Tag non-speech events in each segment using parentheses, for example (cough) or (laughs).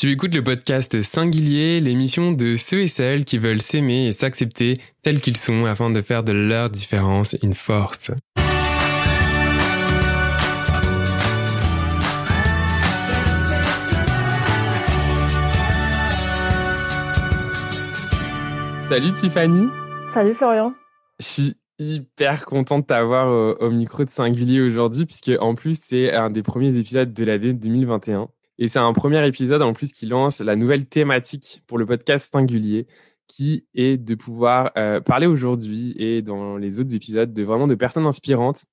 Tu écoutes le podcast Singulier, l'émission de ceux et celles qui veulent s'aimer et s'accepter tels qu'ils sont afin de faire de leur différence une force. Salut Tiffany. Salut Florian. Je suis hyper content de t'avoir au, au, micro de Singulier aujourd'hui, puisque en plus, c'est un des premiers épisodes de l'année 2021. Et c'est un premier épisode en plus qui lance la nouvelle thématique pour le podcast Singulier, qui est de pouvoir euh, parler aujourd'hui et dans les autres épisodes de vraiment de personnes inspirantes,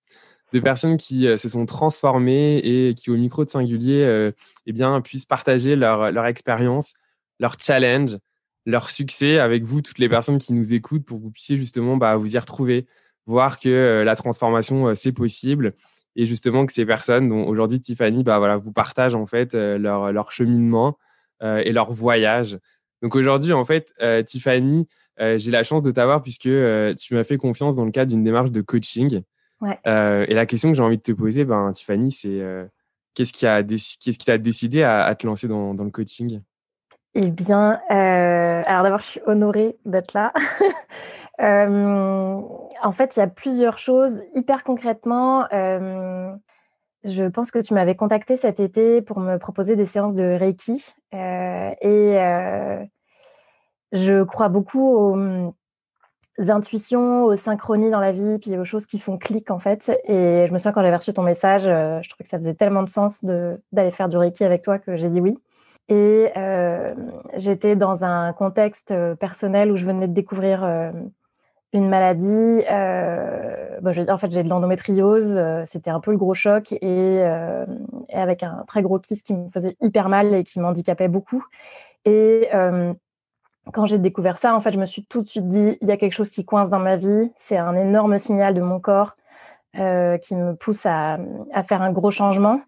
de personnes qui euh, se sont transformées et qui au micro de Singulier euh, eh bien, puissent partager leur, leur expérience, leur challenge, leur succès avec vous, toutes les personnes qui nous écoutent, pour que vous puissiez justement bah, vous y retrouver, voir que la transformation, c'est possible et justement que ces personnes, dont aujourd'hui Tiffany, bah voilà, vous partagent en fait euh, leur, leur, cheminement euh, et leur voyage. Donc aujourd'hui, en fait, euh, Tiffany, j'ai la chance de t'avoir puisque tu m'as fait confiance dans le cadre d'une démarche de coaching. Ouais. et la question que j'ai envie de te poser, ben, Tiffany, c'est qu'est-ce qui a qu'est-ce qui t'a décidé à, à, te lancer dans, dans le coaching? Eh bien, alors d'abord, je suis honorée d'être là. (laughs) Euh, en fait, il y a plusieurs choses. Hyper concrètement, euh, je pense que tu m'avais contacté cet été pour me proposer des séances de Reiki. Euh, et je crois beaucoup aux, intuitions, aux synchronies dans la vie, puis aux choses qui font clic en fait. Et je me souviens quand j'avais reçu ton message, je trouvais que ça faisait tellement de sens d'aller faire du Reiki avec toi que j'ai dit oui. Et j'étais dans un contexte personnel où je venais de découvrir une maladie. Euh, bon, en fait, j'ai de l'endométriose. Euh, c'était un peu le gros choc et, euh, avec un très gros kyste qui me faisait hyper mal et qui m'handicapait beaucoup. Et quand j'ai découvert ça, en fait, je me suis tout de suite dit il y a quelque chose qui coince dans ma vie. C'est un énorme signal de mon corps qui me pousse à, faire un gros changement.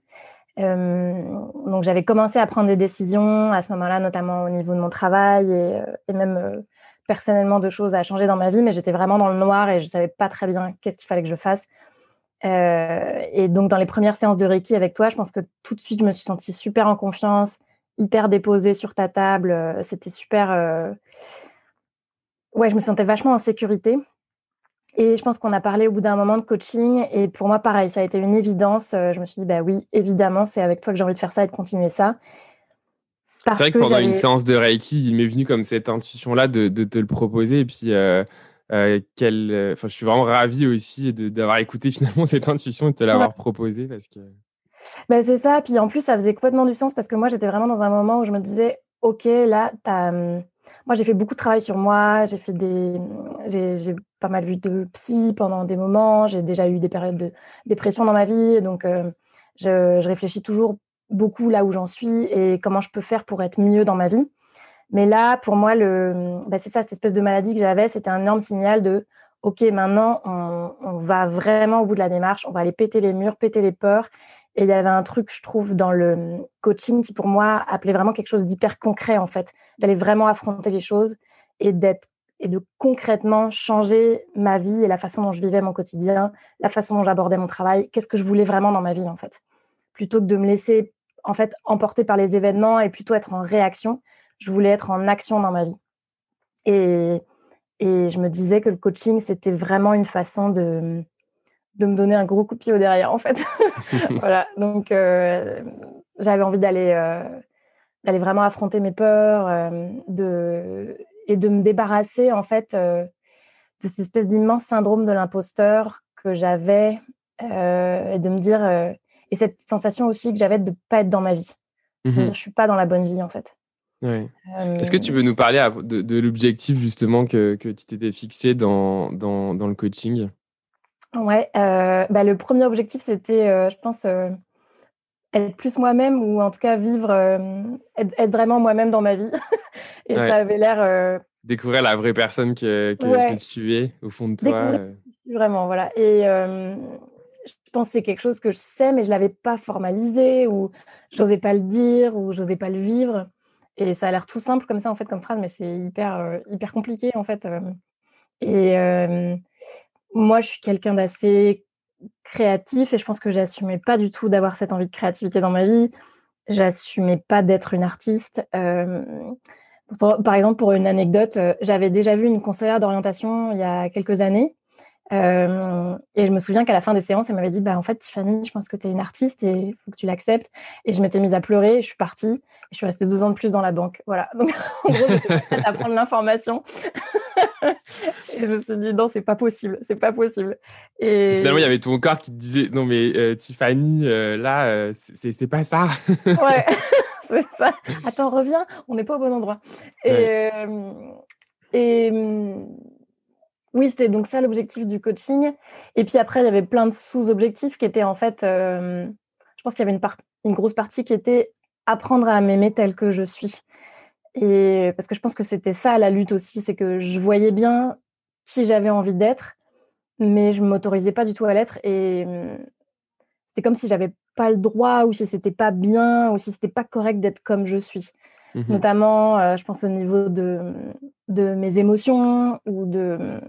donc, j'avais commencé à prendre des décisions à ce moment-là, notamment au niveau de mon travail et même personnellement de choses à changer dans ma vie, mais j'étais vraiment dans le noir et je savais pas très bien qu'est-ce qu'il fallait que je fasse. Euh, et donc, dans les premières séances de Reiki avec toi, je pense que tout de suite, je me suis sentie super en confiance, hyper déposée sur ta table. Euh, c'était super. Euh... Ouais, je me sentais vachement en sécurité. Et je pense qu'on a parlé au bout d'un moment de coaching. Et pour moi, pareil, ça a été une évidence. Je me suis dit, bah oui, évidemment, c'est avec toi que j'ai envie de faire ça et de continuer ça. C'est vrai que, pendant une séance de Reiki, il m'est venu comme cette intuition-là de, de, te le proposer. Et puis, euh, euh, quel, euh, je suis vraiment ravi aussi d'avoir écouté (laughs) finalement cette intuition et de te l'avoir ouais. proposé parce que. Ben, c'est ça. Puis en plus, ça faisait complètement du sens parce que moi, j'étais vraiment dans un moment où je me disais, OK, là, as... Hum, moi, j'ai fait beaucoup de travail sur moi. J'ai fait des, j'ai pas mal vu de psy pendant des moments. J'ai déjà eu des périodes de dépression dans ma vie. Donc, euh, je, je réfléchis toujours beaucoup là où j'en suis et comment je peux faire pour être mieux dans ma vie. Mais là, pour moi, le, bah c'est ça, cette espèce de maladie que j'avais, c'était un énorme signal de OK, maintenant, on, on, va vraiment au bout de la démarche, on va aller péter les murs, péter les peurs. Et il y avait un truc, je trouve, dans le coaching qui, pour moi, appelait vraiment quelque chose d'hyper concret, en fait, d'aller vraiment affronter les choses et d'être et de concrètement changer ma vie et la façon dont je vivais mon quotidien, la façon dont j'abordais mon travail, qu'est-ce que je voulais vraiment dans ma vie, en fait. Plutôt que de me laisser en fait emportée par les événements et plutôt être en réaction. Je voulais être en action dans ma vie. Et, et je me disais que le coaching, c'était vraiment une façon de, de me donner un gros coup de pied au derrière, en fait. (laughs) (laughs) voilà. Donc, euh, j'avais envie d'aller euh, d'aller vraiment affronter mes peurs euh, de, et de me débarrasser, en fait, de cette espèce d'immense syndrome de l'imposteur que j'avais et de me dire et cette sensation aussi que j'avais de ne pas être dans ma vie. Je ne suis pas dans la bonne vie, en fait. Euh... Est-ce que tu peux nous parler de, de l'objectif justement que, que tu t'étais fixé dans, dans, dans, le coaching? Ouais, euh, bah, le premier objectif, c'était, euh, je pense, être plus moi-même ou en tout cas vivre, être, être, vraiment moi-même dans ma vie. (laughs) Et ouais. ça avait l'air. Découvrir la vraie personne que, que, ouais. que, tu es au fond de toi. Vraiment, voilà. Et c'est quelque chose que je sais, mais je ne l'avais pas formalisé, ou je n'osais pas le dire, ou je n'osais pas le vivre. Et ça a l'air tout simple comme ça, en fait, comme phrase, mais c'est hyper, euh, hyper compliqué, en fait. Et euh, moi, je suis quelqu'un d'assez créatif, et je pense que j'assumais pas du tout d'avoir cette envie de créativité dans ma vie. j'assumais pas d'être une artiste. par exemple, pour une anecdote, j'avais déjà vu une conseillère d'orientation il y a quelques années euh, et je me souviens qu'à la fin des séances, elle m'avait dit bah, En fait, Tiffany, je pense que tu es une artiste et il faut que tu l'acceptes. Et je m'étais mise à pleurer, je suis partie et je suis restée deux ans de plus dans la banque. Voilà. (laughs) Donc, en gros, j'étais à prendre l'information. (laughs) et je me suis dit Non, c'est pas possible, c'est pas possible. Et... Finalement, il y avait ton corps qui te disait Non, mais euh, Tiffany, euh, là, c'est pas ça. ouais, (laughs) c'est ça. Attends, reviens, on n'est pas au bon endroit. Et. et oui, c'était donc ça l'objectif du coaching. Et puis après, il y avait plein de sous-objectifs qui étaient en fait, euh, je pense qu'il y avait une, une, grosse partie qui était apprendre à m'aimer tel que je suis. Et parce que je pense que c'était ça la lutte aussi, c'est que je voyais bien qui j'avais envie d'être, mais je ne m'autorisais pas du tout à l'être. Et hum, c'était comme si j'avais pas le droit, ou si c'était pas bien, ou si c'était pas correct d'être comme je suis. Mmh Notamment, euh, je pense au niveau de, de mes émotions ou de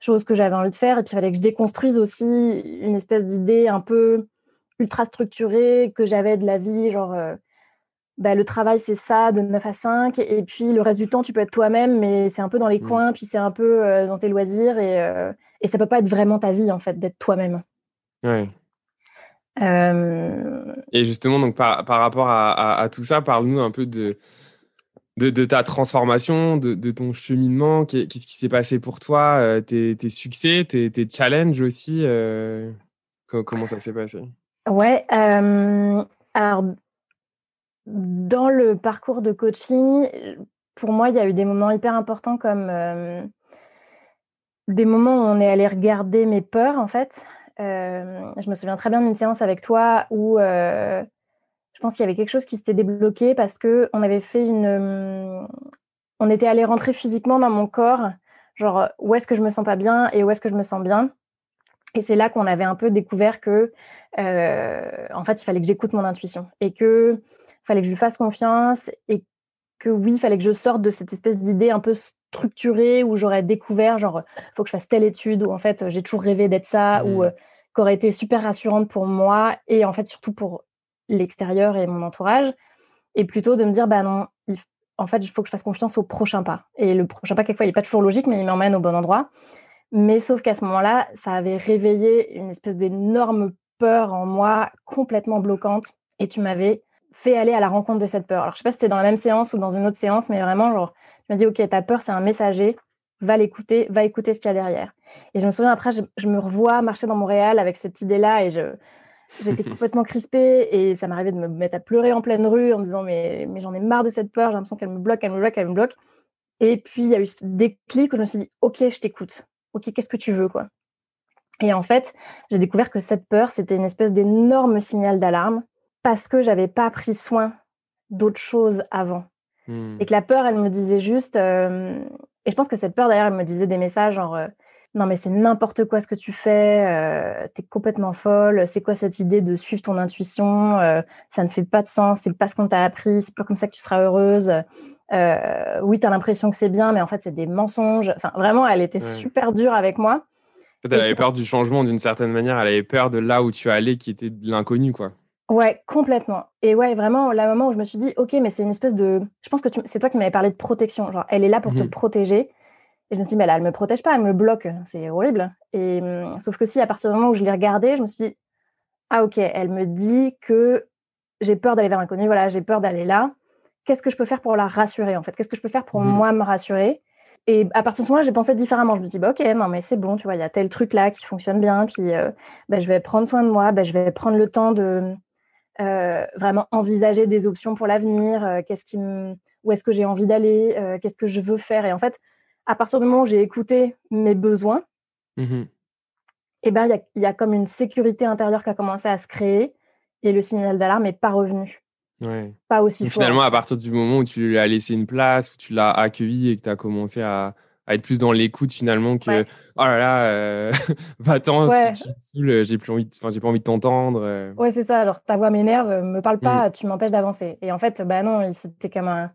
choses que j'avais envie de faire. Et puis, il fallait que je déconstruise aussi une espèce d'idée un peu ultra structurée que j'avais de la vie, genre, euh, bah, le travail, c'est ça, de 9 à 5. Et puis, le reste du temps, tu peux être toi-même, mais c'est un peu dans les mmh. coins, puis c'est un peu euh, dans tes loisirs. Et, euh, et ça peut pas être vraiment ta vie, en fait, d'être toi-même. Ouais. Et justement, donc, par, par rapport à, à tout ça, parle-nous un peu de de, ta transformation, de, ton cheminement Qu'est-ce qui s'est passé pour toi euh, tes, succès, tes, challenges aussi euh, Comment ça s'est passé? Ouais, euh, alors dans le parcours de coaching, pour moi, il y a eu des moments hyper importants comme des moments où on est allé regarder mes peurs en fait. je me souviens très bien d'une séance avec toi où je pense qu'il y avait quelque chose qui s'était débloqué parce que on avait fait une, euh, on était allé rentrer physiquement dans mon corps, genre où est-ce que je me sens pas bien et où est-ce que je me sens bien. Et c'est là qu'on avait un peu découvert que, euh, en fait, il fallait que j'écoute mon intuition et que fallait que je lui fasse confiance et que oui, il fallait que je sorte de cette espèce d'idée un peu structurée où j'aurais découvert, genre, faut que je fasse telle étude ou en fait, j'ai toujours rêvé d'être ça ou mmh. euh, qui aurait été super rassurante pour moi et en fait, surtout pour l'extérieur et mon entourage, et plutôt de me dire, bah non, en fait, il faut que je fasse confiance au prochain pas. Et le prochain pas, quelquefois, il n'est pas toujours logique, mais il m'emmène au bon endroit. Mais sauf qu'à ce moment-là, ça avait réveillé une espèce d'énorme peur en moi, complètement bloquante, et tu m'avais fait aller à la rencontre de cette peur. Alors, je sais pas si c'était dans la même séance ou dans une autre séance, mais vraiment, genre, tu m'as dit, OK, ta peur, c'est un messager, va l'écouter, va écouter ce qu'il y a derrière. Et je me souviens, après, je, je me revois marcher dans Montréal avec cette idée-là, et je, J'étais (laughs) complètement crispée et ça m'arrivait de me mettre à pleurer en pleine rue en me disant mais, mais j'en ai marre de cette peur, j'ai l'impression qu'elle me bloque, elle me bloque, elle me bloque. Et puis il y a eu des clics où je me suis dit ok je t'écoute, ok qu'est-ce que tu veux quoi. Et en fait j'ai découvert que cette peur c'était une espèce d'énorme signal d'alarme parce que j'avais pas pris soin d'autres choses avant. Hmm. Et que la peur elle me disait juste euh, et je pense que cette peur d'ailleurs elle me disait des messages genre euh, non mais c'est n'importe quoi ce que tu fais, euh, tu es complètement folle, c'est quoi cette idée de suivre ton intuition, euh, ça ne fait pas de sens, c'est pas ce qu'on t'a appris, c'est pas comme ça que tu seras heureuse. Euh, oui, tu as l'impression que c'est bien, mais en fait c'est des mensonges. Enfin vraiment, elle était super dure avec moi. elle avait peur du changement d'une certaine manière, elle avait peur de là où tu allais qui était de l'inconnu quoi. Ouais, complètement. Et ouais, vraiment, la moment où je me suis dit, ok, mais c'est une espèce de. Je pense que c'est toi qui m'avais parlé de protection. Genre, elle est là pour te mmh protéger. Et je me suis dit, mais là, elle me protège pas, elle me bloque, c'est horrible. Et hum, sauf que si, à partir du moment où je l'ai regardée, je me suis dit, ah ok, elle me dit que j'ai peur d'aller vers l'inconnu, voilà, j'ai peur d'aller là. Qu'est-ce que je peux faire pour la rassurer en fait? Qu'est-ce que je peux faire pour mmh moi me rassurer? Et à partir de ce moment-là, j'ai pensé différemment. Je me dis, bah, ok, non, mais c'est bon, tu vois, il y a tel truc là qui fonctionne bien, puis euh, bah, je vais prendre soin de moi, bah, je vais prendre le temps de euh, vraiment envisager des options pour l'avenir, euh, qu'est-ce qui où est-ce que j'ai envie d'aller, qu'est-ce que je veux faire? Et en fait, à partir du moment où j'ai écouté mes besoins, mmh eh ben, il y, a comme une sécurité intérieure qui a commencé à se créer et le signal d'alarme n'est pas revenu. Pas aussi fort. Finalement, à partir du moment où tu lui as laissé une place, où tu l'as accueilli et que tu as commencé à, être plus dans l'écoute finalement que oh là là, euh, (laughs) va-t'en, j'ai plus envie, enfin j'ai pas envie de t'entendre. Euh. Ouais, c'est ça. Alors ta voix m'énerve, me parle pas, mmh. tu m'empêches d'avancer. Et en fait, bah non, c'était comme un,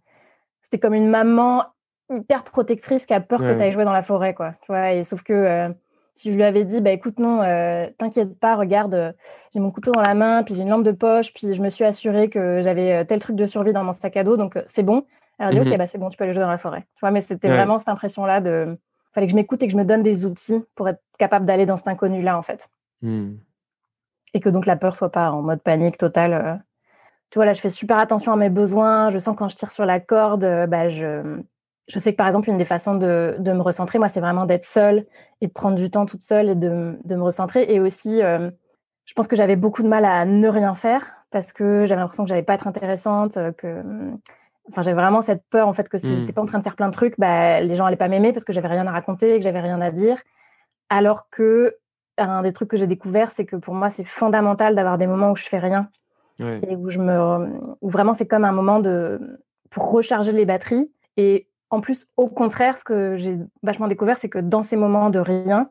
c'était comme une maman hyper protectrice qui a peur que tu ailles jouer dans la forêt, quoi. Tu vois, et sauf que euh, Si je lui avais dit, bah écoute, non, t'inquiète pas, regarde, j'ai mon couteau dans la main, puis j'ai une lampe de poche, puis je me suis assurée que j'avais tel truc de survie dans mon sac à dos, donc c'est bon. Elle a dit, ok, mmh bah c'est bon, tu peux aller jouer dans la forêt. Tu vois, mais c'était vraiment cette impression-là de. fallait que je m'écoute et que je me donne des outils pour être capable d'aller dans cet inconnu-là, en fait. Mmh. Et que donc la peur soit pas en mode panique totale tu vois, là, je fais super attention à mes besoins. Je sens quand je tire sur la corde, euh, bah, je, je sais que par exemple, une des façons de, de me recentrer, moi, c'est vraiment d'être seule et de prendre du temps toute seule et de, de me recentrer. Et aussi, euh, je pense que j'avais beaucoup de mal à ne rien faire parce que j'avais l'impression que j'allais pas être intéressante, euh, que. Enfin, j'avais vraiment cette peur en fait que si je mmh. j'étais pas en train de faire plein de trucs, bah, les gens allaient pas m'aimer parce que j'avais rien à raconter, que j'avais rien à dire. Alors que un des trucs que j'ai découvert, c'est que pour moi, c'est fondamental d'avoir des moments où je fais rien et où je me, où vraiment c'est comme un moment de pour recharger les batteries. Et en plus, au contraire, ce que j'ai vachement découvert, c'est que dans ces moments de rien,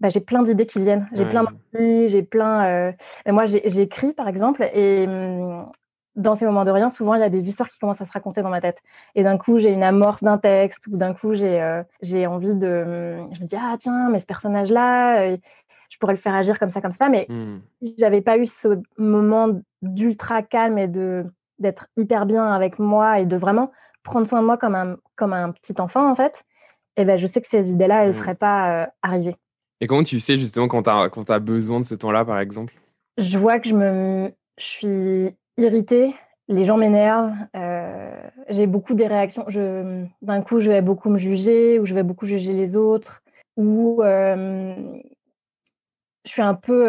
bah, j'ai plein d'idées qui viennent. J'ai plein d'envies, j'ai plein. Euh... Moi, j'écris par exemple, et hum, dans ces moments de rien, souvent il y a des histoires qui commencent à se raconter dans ma tête. Et d'un coup, j'ai une amorce d'un texte, ou d'un coup, j'ai euh, j'ai envie de. Hum, je me dis ah tiens, mais ce personnage-là, euh, je pourrais le faire agir comme ça, comme ça. Mais mmh. si j'avais pas eu ce moment d'ultra calme et de d'être hyper bien avec moi et de vraiment prendre soin de moi comme un, comme un petit enfant, en fait, eh ben, je sais que ces idées-là, elles ne mmh. seraient pas euh, arrivées. Et comment tu sais justement quand tu as, as besoin de ce temps-là, par exemple? Je vois que je, me, je suis irritée, les gens m'énervent, euh, j'ai beaucoup des réactions. D'un coup, je vais beaucoup me juger, ou je vais beaucoup juger les autres, ou euh, je suis un peu.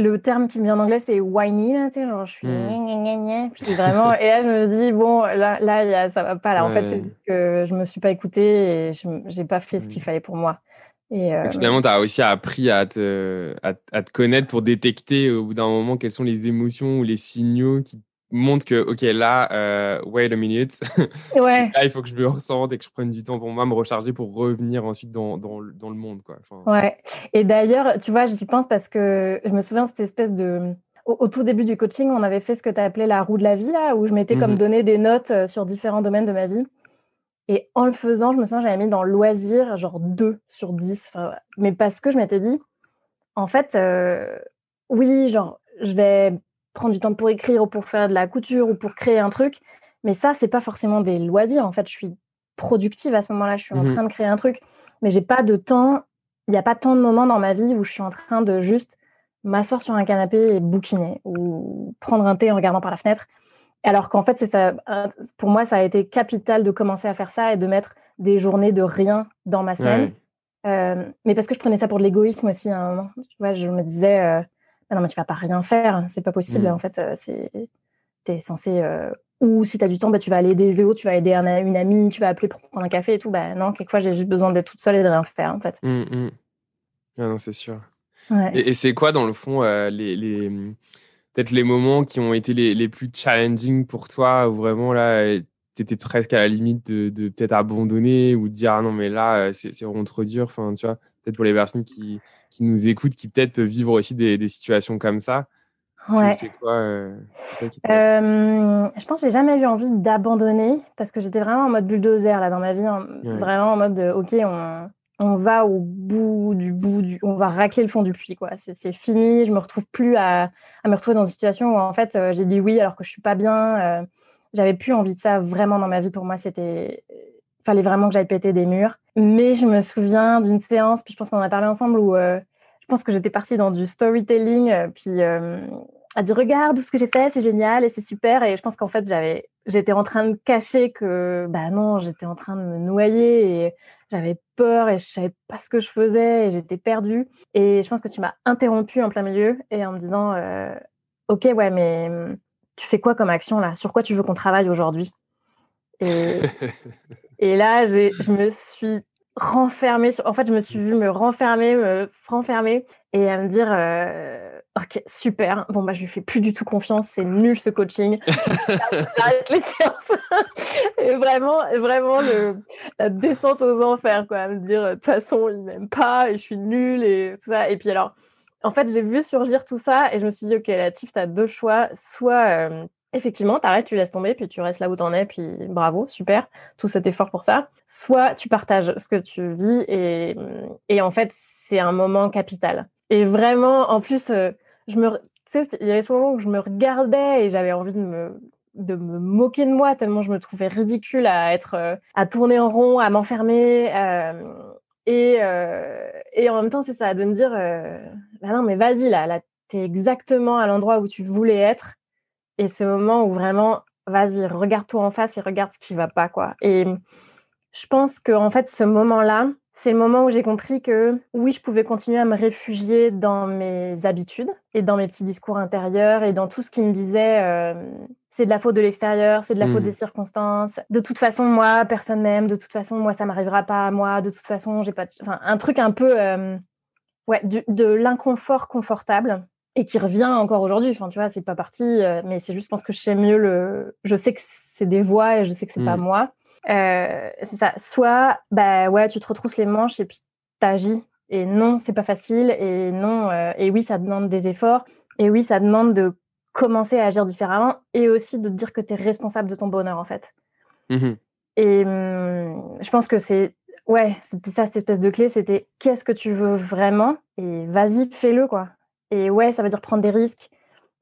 Le terme qui me vient en anglais, c'est whiny, là, tu sais, genre je suis mmh. puis vraiment, et là je me dis, bon, là, là y a, ça va pas, là, en fait, c'est que je me suis pas écoutée et je j'ai pas fait ce qu'il mmh. fallait pour moi. Et, euh, finalement, tu as aussi appris à te, à, à, te connaître pour détecter au bout d'un moment quelles sont les émotions ou les signaux qui montre que, OK, là, euh, wait a minute. (laughs) Ouais. là, il faut que je me ressente et que je prenne du temps pour moi, me recharger pour revenir ensuite dans, dans, dans le monde. Quoi. Ouais. Et d'ailleurs, tu vois, j'y pense parce que je me souviens de cette espèce de. Au, tout début du coaching, on avait fait ce que tu as appelé la roue de la vie, là, où je m'étais comme mmh donné des notes euh, sur différents domaines de ma vie. Et en le faisant, je me souviens, j'avais mis dans loisir, genre 2 sur 10. Mais parce que je m'étais dit, en fait, euh, oui, genre, je vais prendre du temps pour écrire ou pour faire de la couture ou pour créer un truc. Mais ça, c'est pas forcément des loisirs. En fait, je suis productive à ce moment-là. Je suis en mmh train de créer un truc, mais j'ai pas de temps. Il n'y a pas tant de moments dans ma vie où je suis en train de juste m'asseoir sur un canapé et bouquiner ou prendre un thé en regardant par la fenêtre. Alors qu'en fait, c'est ça. Pour moi, ça a été capital de commencer à faire ça et de mettre des journées de rien dans ma semaine. Euh, mais parce que je prenais ça pour de l'égoïsme aussi à un moment. Tu vois, je me disais, euh, ah non, mais tu vas pas rien faire, c'est pas possible. Mmh. En fait, euh, c'est tu es censé. Euh, ou si tu as du temps, bah, tu vas aller aider les autres, tu vas aider une amie, tu vas appeler pour prendre un café et tout. Bah, non, quelquefois, j'ai juste besoin d'être toute seule et de rien faire, en fait. Mmh, mmh. Ah non, c'est sûr. Et, c'est quoi, dans le fond, euh, les, les peut-être les moments qui ont été les, les, plus challenging pour toi, où vraiment, là, tu étais presque à la limite de, de peut-être abandonner ou de dire, ah non, mais là, c'est vraiment trop dur. Enfin, tu vois, peut-être pour les personnes qui, qui nous écoutent, qui peut-être peuvent vivre aussi des, des situations comme ça. Ouais. C'est quoi, euh, euh, Je pense que j'ai jamais eu envie d'abandonner parce que j'étais vraiment en mode bulldozer là dans ma vie, vraiment en mode de, ok, on, on, va au bout du bout du, on va racler le fond du puits quoi. C'est fini, je me retrouve plus à, à, me retrouver dans une situation où en fait euh, j'ai dit oui alors que je suis pas bien. J'avais plus envie de ça vraiment dans ma vie. Pour moi, c'était fallait vraiment que j'aille péter des murs. Mais je me souviens d'une séance, puis je pense qu'on en a parlé ensemble, où euh, je pense que j'étais partie dans du storytelling, euh, puis euh, a dit regarde tout ce que j'ai fait, c'est génial et c'est super. Et je pense qu'en fait, j'avais, j'étais en train de cacher que, bah non, j'étais en train de me noyer et j'avais peur et je savais pas ce que je faisais et j'étais perdue. Et je pense que tu m'as interrompu en plein milieu et en me disant, ok, ouais, mais tu fais quoi comme action là? Sur quoi tu veux qu'on travaille aujourd'hui? Et, (laughs) et, là, je me suis renfermée. En fait, je me suis vue me renfermer, me renfermer et à me dire euh, Ok, super. Bon, bah, je lui fais plus du tout confiance. C'est nul ce coaching. (laughs) J'arrête les séances. et vraiment, vraiment le, la descente aux enfers, quoi. À me dire De toute façon, il m'aime pas et je suis nulle et tout ça. Et puis alors, en fait, j'ai vu surgir tout ça et je me suis dit Ok, Latif, tu as deux choix. Soit. Euh, effectivement, t'arrêtes, tu laisses tomber, puis tu restes là où t'en es, puis bravo, super, tout cet effort pour ça. Soit tu partages ce que tu vis et, en fait, c'est un moment capital. Et vraiment, en plus, euh, je me, il y avait ce moment où je me regardais et j'avais envie de me, de me moquer de moi tellement je me trouvais ridicule à être, euh, à tourner en rond, à m'enfermer. Euh, et, et en même temps, c'est ça, de me dire, bah non, mais vas-y, là, t'es exactement à l'endroit où tu voulais être et ce moment où vraiment, vas-y, regarde-toi en face et regarde ce qui va pas, quoi. Et je pense que en fait, ce moment-là, c'est le moment où j'ai compris que oui, je pouvais continuer à me réfugier dans mes habitudes et dans mes petits discours intérieurs et dans tout ce qui me disait euh, c'est de la faute de l'extérieur, c'est de la faute des mmh. circonstances. De toute façon, moi, personne m'aime. De toute façon, moi, ça m'arrivera pas à moi. De toute façon, j'ai pas. Enfin, un truc un peu euh, ouais, de l'inconfort confortable et qui revient encore aujourd'hui. Enfin, tu vois, c'est pas parti, euh, mais c'est juste, je pense que je sais mieux le. Je sais que c'est des voix et je sais que c'est pas mm. moi. Euh, c'est ça. Soit, bah ouais, tu te retrousses les manches et puis t'agis. Et non, c'est pas facile. Et non, euh, et oui, ça demande des efforts. Et oui, ça demande de commencer à agir différemment et aussi de te dire que tu es responsable de ton bonheur, en fait. Mm-hmm. Et hum, je pense que c'est. Ouais, c'était ça, cette espèce de clé, c'était qu'est-ce que tu veux vraiment? Et vas-y, fais-le, quoi. Et ouais, ça veut dire prendre des risques.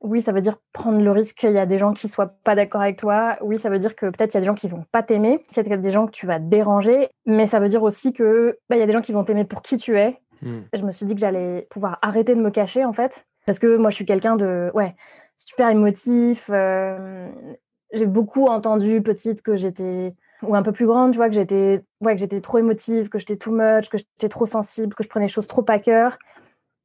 Oui, ça veut dire prendre le risque qu'il y a des gens qui soient pas d'accord avec toi. Oui, ça veut dire que peut-être il y a des gens qui vont pas t'aimer, qu'il y a des gens que tu vas déranger. Mais ça veut dire aussi que bah, il y a des gens qui vont t'aimer pour qui tu es. Hmm. Je me suis dit que j'allais pouvoir arrêter de me cacher en fait, parce que moi je suis quelqu'un de ouais super émotif. Euh, j'ai beaucoup entendu petite que j'étais ou un peu plus grande, tu vois, que j'étais ouais que j'étais trop émotive, que j'étais too much, que j'étais trop sensible, que je prenais les choses trop à cœur.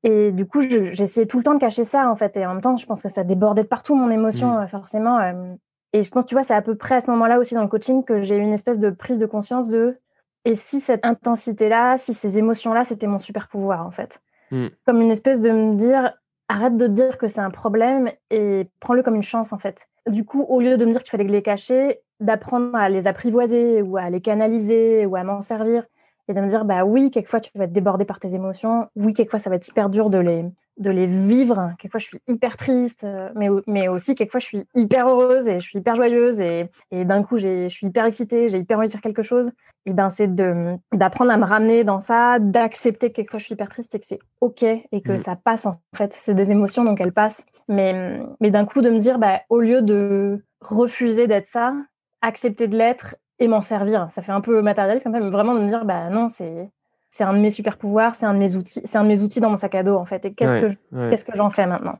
Et du coup, j'essayais tout le temps de cacher ça, en fait. Et en même temps, je pense que ça débordait de partout, mon émotion, mmh. euh, forcément. Euh. Et je pense, tu vois, c'est à peu près à ce moment-là aussi dans le coaching que j'ai eu une espèce de prise de conscience de et si cette intensité-là, si ces émotions-là, c'était mon super pouvoir, en fait. Mmh. Comme une espèce de me dire, arrête de dire que c'est un problème et prends-le comme une chance, en fait. Du coup, au lieu de me dire qu'il fallait les cacher, d'apprendre à les apprivoiser ou à les canaliser ou à m'en servir et de me dire bah oui, quelquefois tu vas être débordé par tes émotions, oui, quelquefois ça va être hyper dur de les de les vivre. Quelquefois je suis hyper triste, euh, mais mais aussi quelquefois je suis hyper heureuse et je suis hyper joyeuse et, et d'un coup je suis hyper excitée, j'ai hyper envie de faire quelque chose. Et ben c'est de d'apprendre à me ramener dans ça, d'accepter que quelquefois je suis hyper triste et que c'est ok et que mm. ça passe en fait. C'est des émotions donc elles passent. Mais mais d'un coup de me dire bah au lieu de refuser d'être ça, accepter de l'être et m'en servir. Ça fait un peu matérialiste comme ça, mais vraiment de me dire, bah non, c'est c'est un de mes super pouvoirs, c'est un de mes outils, c'est un de mes outils dans mon sac à dos en fait. Et qu'est-ce que qu'est-ce que j'en fais maintenant?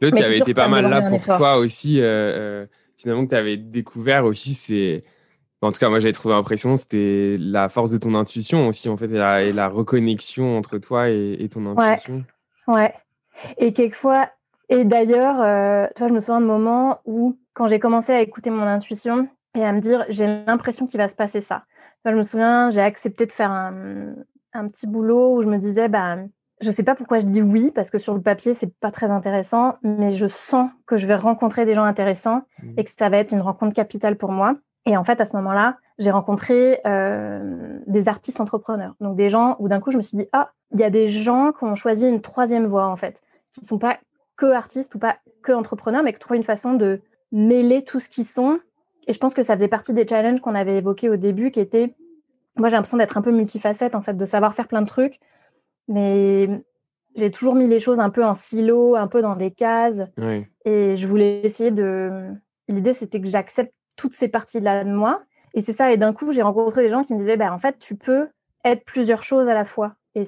L'autre qui avait été pas mal là pour toi aussi, euh, euh, finalement que tu avais découvert aussi, c'est en tout cas moi j'avais trouvé impressionnant, c'était la force de ton intuition aussi en fait et la, reconnexion entre toi et, ton intuition. Ouais. Et quelquefois, et d'ailleurs, euh, toi je me souviens de moments où quand j'ai commencé à écouter mon intuition, et à me dire j'ai l'impression qu'il va se passer ça. je me souviens, j'ai accepté de faire un, un, petit boulot où je me disais bah je sais pas pourquoi je dis oui parce que sur le papier c'est pas très intéressant, mais je sens que je vais rencontrer des gens intéressants mmh. et que ça va être une rencontre capitale pour moi. Et en fait, à ce moment-là, j'ai rencontré euh, des artistes entrepreneurs. Donc des gens où d'un coup, je me suis dit, ah, il y a des gens qui ont choisi une troisième voie, en fait, qui ne sont pas que artistes ou pas que entrepreneurs, mais qui trouvent une façon de mêler tout ce qu'ils sont et je pense que ça faisait partie des challenges qu'on avait évoqués au début, qui étaient, moi j'ai l'impression d'être un peu multifacette, en fait, de savoir faire plein de trucs, mais j'ai toujours mis les choses un peu en silo, un peu dans des cases. Et je voulais essayer de... L'idée, c'était que j'accepte toutes ces parties-là de moi. Et c'est ça. Et d'un coup, j'ai rencontré des gens qui me disaient, bah, en fait, tu peux être plusieurs choses à la fois. Et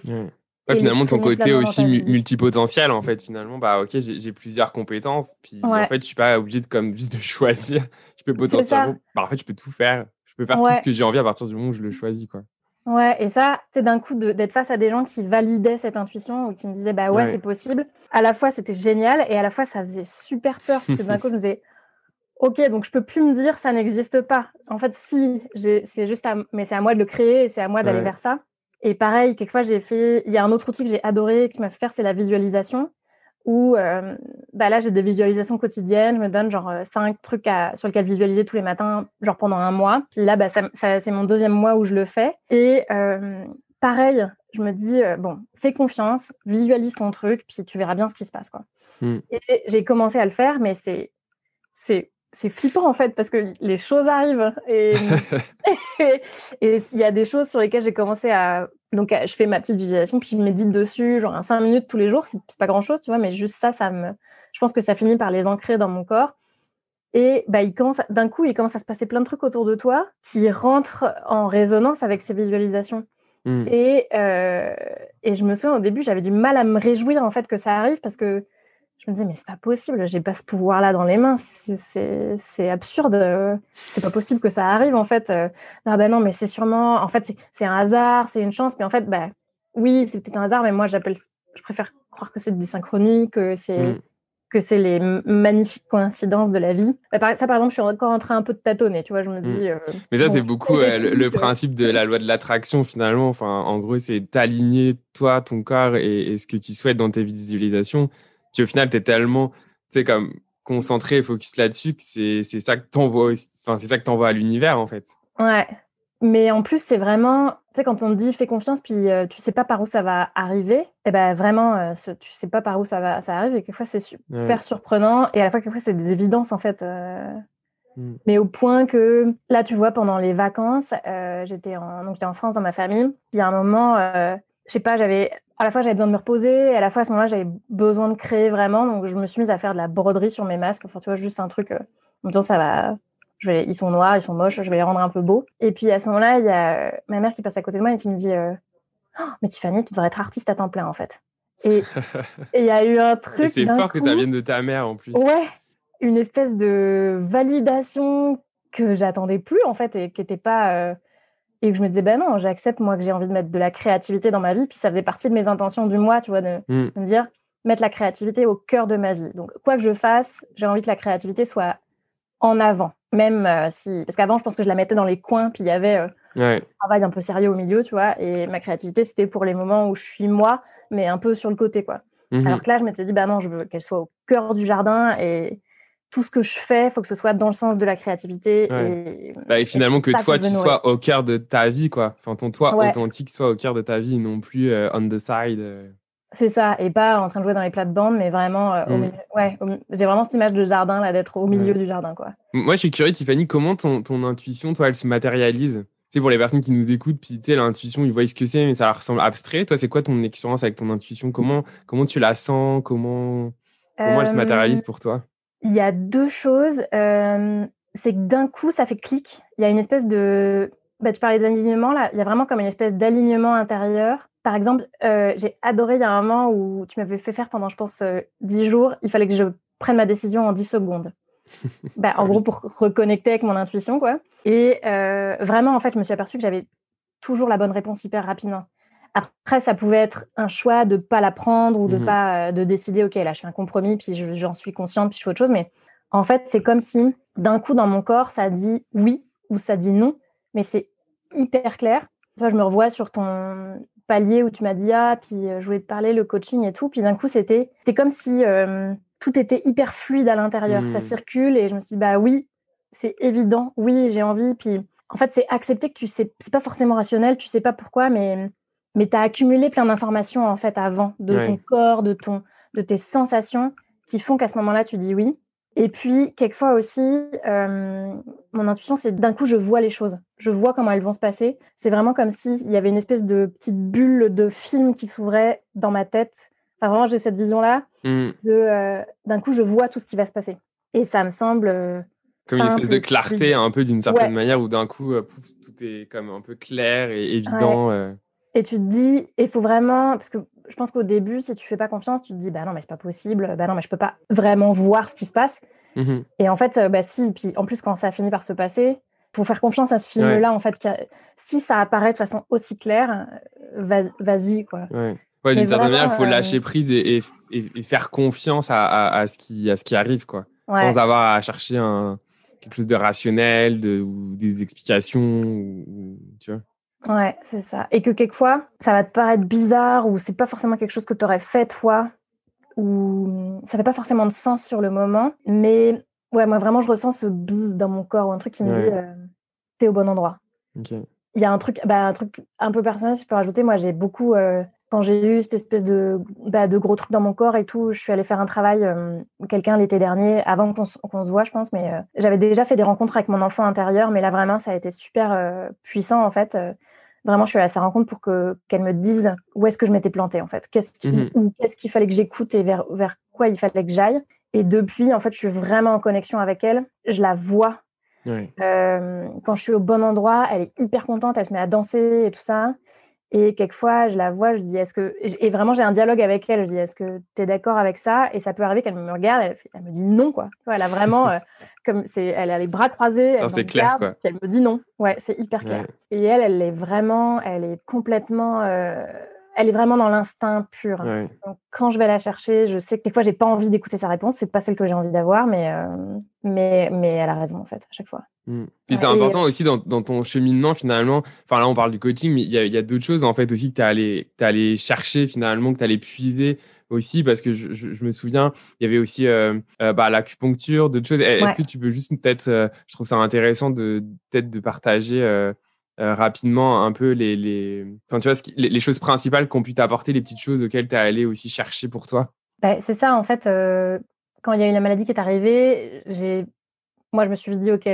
finalement, ton côté aussi multipotentiel, en fait, finalement, bah ok, j'ai plusieurs compétences, puis en fait, je suis pas obligé de comme juste de (laughs) choisir. Je peux potentiellement, bah, en fait, je peux tout faire. Je peux faire tout ce que j'ai envie à partir du moment où je le choisis, quoi. Ouais, et ça, c'est d'un coup d'être face à des gens qui validaient cette intuition ou qui me disaient bah ouais, c'est possible. À la fois, c'était génial et à la fois, ça faisait super peur parce que d'un (laughs) coup, je me disais ok, donc je peux plus me dire ça n'existe pas. En fait, si, c'est juste, mais c'est à moi de le créer et c'est à moi d'aller vers ça. Et pareil, quelquefois, j'ai fait. Il y a un autre outil que j'ai adoré, qui m'a fait faire, c'est la visualisation. Où euh, bah là, j'ai des visualisations quotidiennes. Je me donne genre euh, cinq trucs sur lesquels visualiser tous les matins, genre pendant un mois. Puis là, bah, ça, c'est mon deuxième mois où je le fais. Et euh, pareil, je me dis bon, fais confiance, visualise ton truc, puis tu verras bien ce qui se passe, quoi. Hmm. Et j'ai commencé à le faire, mais c'est c'est c'est flippant en fait parce que les choses arrivent (laughs) (laughs) et il y a des choses sur lesquelles j'ai commencé à donc je fais ma petite visualisation puis je médite dessus genre un 5 minutes tous les jours c'est pas grand chose tu vois mais juste ça ça me je pense que ça finit par les ancrer dans mon corps et bah il commence d'un coup il commence à se passer plein de trucs autour de toi qui rentrent en résonance avec ces visualisations mmh. et euh, et je me souviens au début j'avais du mal à me réjouir en fait que ça arrive parce que je me disais, mais c'est pas possible, j'ai pas ce pouvoir-là dans les mains, c'est absurde, c'est pas possible que ça arrive en fait. Ah ben non, mais c'est sûrement, en fait, c'est un hasard, c'est une chance, mais en fait, bah, oui, c'était un hasard, mais moi, j'appelle, je préfère croire que c'est des synchronies, que c'est. Mm. que c'est les magnifiques coïncidences de la vie. Bah, ça, par exemple, je suis encore en train un peu de tâtonner, tu vois, je me dis... Mm. mais ça, c'est beaucoup le, principe de la loi de l'attraction, finalement. Enfin, en gros, c'est t'aligner, toi, ton corps et, et, ce que tu souhaites dans tes visualisations. Puis au final, tu es tellement, comme concentré, focus là-dessus, que c'est ça que t'envoies, enfin, c'est ça que t'envoies à l'univers, en fait. Ouais. Mais en plus, c'est vraiment, tu sais, quand on te dit fais confiance, puis euh, tu sais pas par où ça va arriver, et eh ben vraiment, euh, tu sais pas par où ça va, ça arrive, et quelquefois c'est super surprenant, et à la fois quelquefois c'est des évidences en fait. Euh. Mm. Mais au point que là, tu vois, pendant les vacances, j'étais en, donc en France dans ma famille. Il y a un moment, je sais pas, j'avais à la fois j'avais besoin de me reposer, et à la fois à ce moment-là j'avais besoin de créer vraiment, donc je me suis mise à faire de la broderie sur mes masques. Enfin, tu vois, juste un truc. Euh, en même temps, ça va. Je vais, ils sont noirs, ils sont moches, je vais les rendre un peu beaux. Et puis à ce moment-là, il y a euh, ma mère qui passe à côté de moi et qui me dit euh, oh, Mais Tiffany, tu devrais être artiste à temps plein en fait. Et (laughs) il y a eu un truc. c'est fort que ça vienne de ta mère en plus. Ouais, une espèce de validation que j'attendais plus en fait et qui n'était pas et que je me disais, ben non, j'accepte moi que j'ai envie de mettre de la créativité dans ma vie. Puis ça faisait partie de mes intentions du mois, tu vois, de, mm. me dire, mettre la créativité au cœur de ma vie. Donc, quoi que je fasse, j'ai envie que la créativité soit en avant. Même euh, si. Parce qu'avant, je pense que je la mettais dans les coins, puis il y avait euh, un travail un peu sérieux au milieu, tu vois. Et ma créativité, c'était pour les moments où je suis moi, mais un peu sur le côté, quoi. Mm-hmm. Alors que là, je m'étais dit, ben non, je veux qu'elle soit au cœur du jardin et tout ce que je fais, il faut que ce soit dans le sens de la créativité. Et, bah, finalement, que toi, tu sois au cœur de ta vie, quoi. Enfin, ton toi authentique soit au cœur de ta vie, non plus euh, on the side. Euh. C'est ça, et pas en train de jouer dans les plates-bandes, mais vraiment, euh, mm. ouais, j'ai vraiment cette image de jardin, là, d'être au milieu du jardin, quoi. Moi, je suis curieux, Tiffany, comment ton, ton intuition, toi, elle se matérialise? Tu sais, pour les personnes qui nous écoutent, puis tu sais, l'intuition, ils voient ce que c'est, mais ça leur ressemble abstrait. Toi, c'est quoi ton expérience avec ton intuition? Comment, comment tu la sens? Comment, comment elle se matérialise pour toi? Il y a deux choses. Euh, c'est que d'un coup, ça fait clic. Il y a une espèce de. Bah, tu parlais d'alignement, là. Il y a vraiment comme une espèce d'alignement intérieur. Par exemple, euh, j'ai adoré, il y a un moment où tu m'avais fait faire pendant, je pense, euh, dix jours, il fallait que je prenne ma décision en 10 secondes. (laughs) bah, en gros, pour reconnecter avec mon intuition, quoi. Et vraiment, en fait, je me suis aperçue que j'avais toujours la bonne réponse hyper rapidement. Après, ça pouvait être un choix de pas la prendre ou de mmh pas euh, de décider, ok, là, je fais un compromis, puis j'en suis consciente, puis je fais autre chose. Mais en fait, c'est comme si d'un coup, dans mon corps, ça dit oui ou ça dit non, mais c'est hyper clair. Toi, je me revois sur ton palier où tu m'as dit ah, puis euh, je voulais te parler le coaching et tout, puis d'un coup, c'était c'est comme si euh, tout était hyper fluide à l'intérieur, ça mmh. circule et je me suis dit bah oui, c'est évident, oui, j'ai envie, puis en fait, c'est accepter que tu sais, c'est pas forcément rationnel, tu sais pas pourquoi, mais mais tu as accumulé plein d'informations en fait avant de ton corps, de ton de tes sensations qui font qu'à ce moment-là tu dis oui. Et puis quelquefois aussi euh, mon intuition c'est d'un coup je vois les choses. Je vois comment elles vont se passer. C'est vraiment comme s'il y avait une espèce de petite bulle de film qui s'ouvrait dans ma tête. Enfin vraiment j'ai cette vision là mmh. de euh, d'un coup je vois tout ce qui va se passer. Et ça me semble euh, comme une espèce de clarté un peu d'une certaine manière où d'un coup tout est comme un peu clair et évident. Et tu te dis, il faut vraiment, parce que je pense qu'au début, si tu fais pas confiance, tu te dis, bah non, mais c'est pas possible, bah non, mais je peux pas vraiment voir ce qui se passe. Mmh et en fait, bah si, puis en plus, quand ça a fini par se passer, faut faire confiance à ce film-là, en fait. Si ça apparaît de façon aussi claire, vas-y, quoi. Ouais. d'une certaine manière, il faut lâcher euh, prise et, et, faire confiance à, à, ce qui, à ce qui arrive, quoi. Sans avoir à chercher un, quelque chose de rationnel de, ou des explications, ou, tu vois. Ouais, c'est ça. Et que quelquefois, ça va te paraître bizarre ou c'est pas forcément quelque chose que tu aurais fait toi ou ça fait pas forcément de sens sur le moment. Mais ouais, moi vraiment, je ressens ce buzz dans mon corps ou un truc qui me dit euh, t'es au bon endroit. Il y a un truc, bah, un truc un peu personnel, si je peux rajouter. Moi, j'ai beaucoup, euh, quand j'ai eu cette espèce de, bah, de gros truc dans mon corps et tout, je suis allée faire un travail, quelqu'un l'été dernier, avant qu'on se voit, je pense, mais j'avais déjà fait des rencontres avec mon enfant intérieur, mais là vraiment, ça a été super puissant en fait. Vraiment, je suis allée à sa rencontre pour que qu'elle me dise où est-ce que je m'étais plantée en fait, qu'est-ce mmh qu'est-ce qu'il fallait que j'écoute et vers, vers quoi il fallait que j'aille. Et depuis, en fait, je suis vraiment en connexion avec elle. Je la vois. Euh, quand je suis au bon endroit, elle est hyper contente, elle se met à danser et tout ça. Et quelquefois, je la vois, je dis, est-ce que. Et vraiment, j'ai un dialogue avec elle. Je dis, est-ce que tu es d'accord avec ça? Et ça peut arriver qu'elle me regarde, elle, me dit non, quoi. Elle a vraiment. Euh, (laughs) comme c'est, elle a les bras croisés. Elle c'est clair, quoi. Elle me dit non. Ouais, c'est hyper clair. Et elle, elle est vraiment. Elle est complètement. Euh, elle est vraiment dans l'instinct pur. Donc, quand je vais la chercher, je sais que des fois, j'ai pas envie d'écouter sa réponse. C'est pas celle que j'ai envie d'avoir, mais, euh, mais, mais elle a raison, en fait, à chaque fois. Mmh. Puis c'est important aussi dans, dans, ton cheminement, finalement. Enfin, là, on parle du coaching, mais il y a, y a d'autres choses, en fait, aussi que tu es allé, allé chercher, finalement, que tu allé puiser aussi, parce que je, je, me souviens, il y avait aussi euh, euh, bah, l'acupuncture, d'autres choses. Est-ce que tu peux juste peut-être, je trouve ça intéressant de peut-être de partager euh, rapidement un peu les, les, enfin, tu vois, les, choses principales qu'on pu t'apporter, les petites choses auxquelles tu es allé aussi chercher pour toi? Bah, C'est ça, en fait, euh, quand il y a eu la maladie qui est arrivée, j'ai... moi, je me suis dit, OK,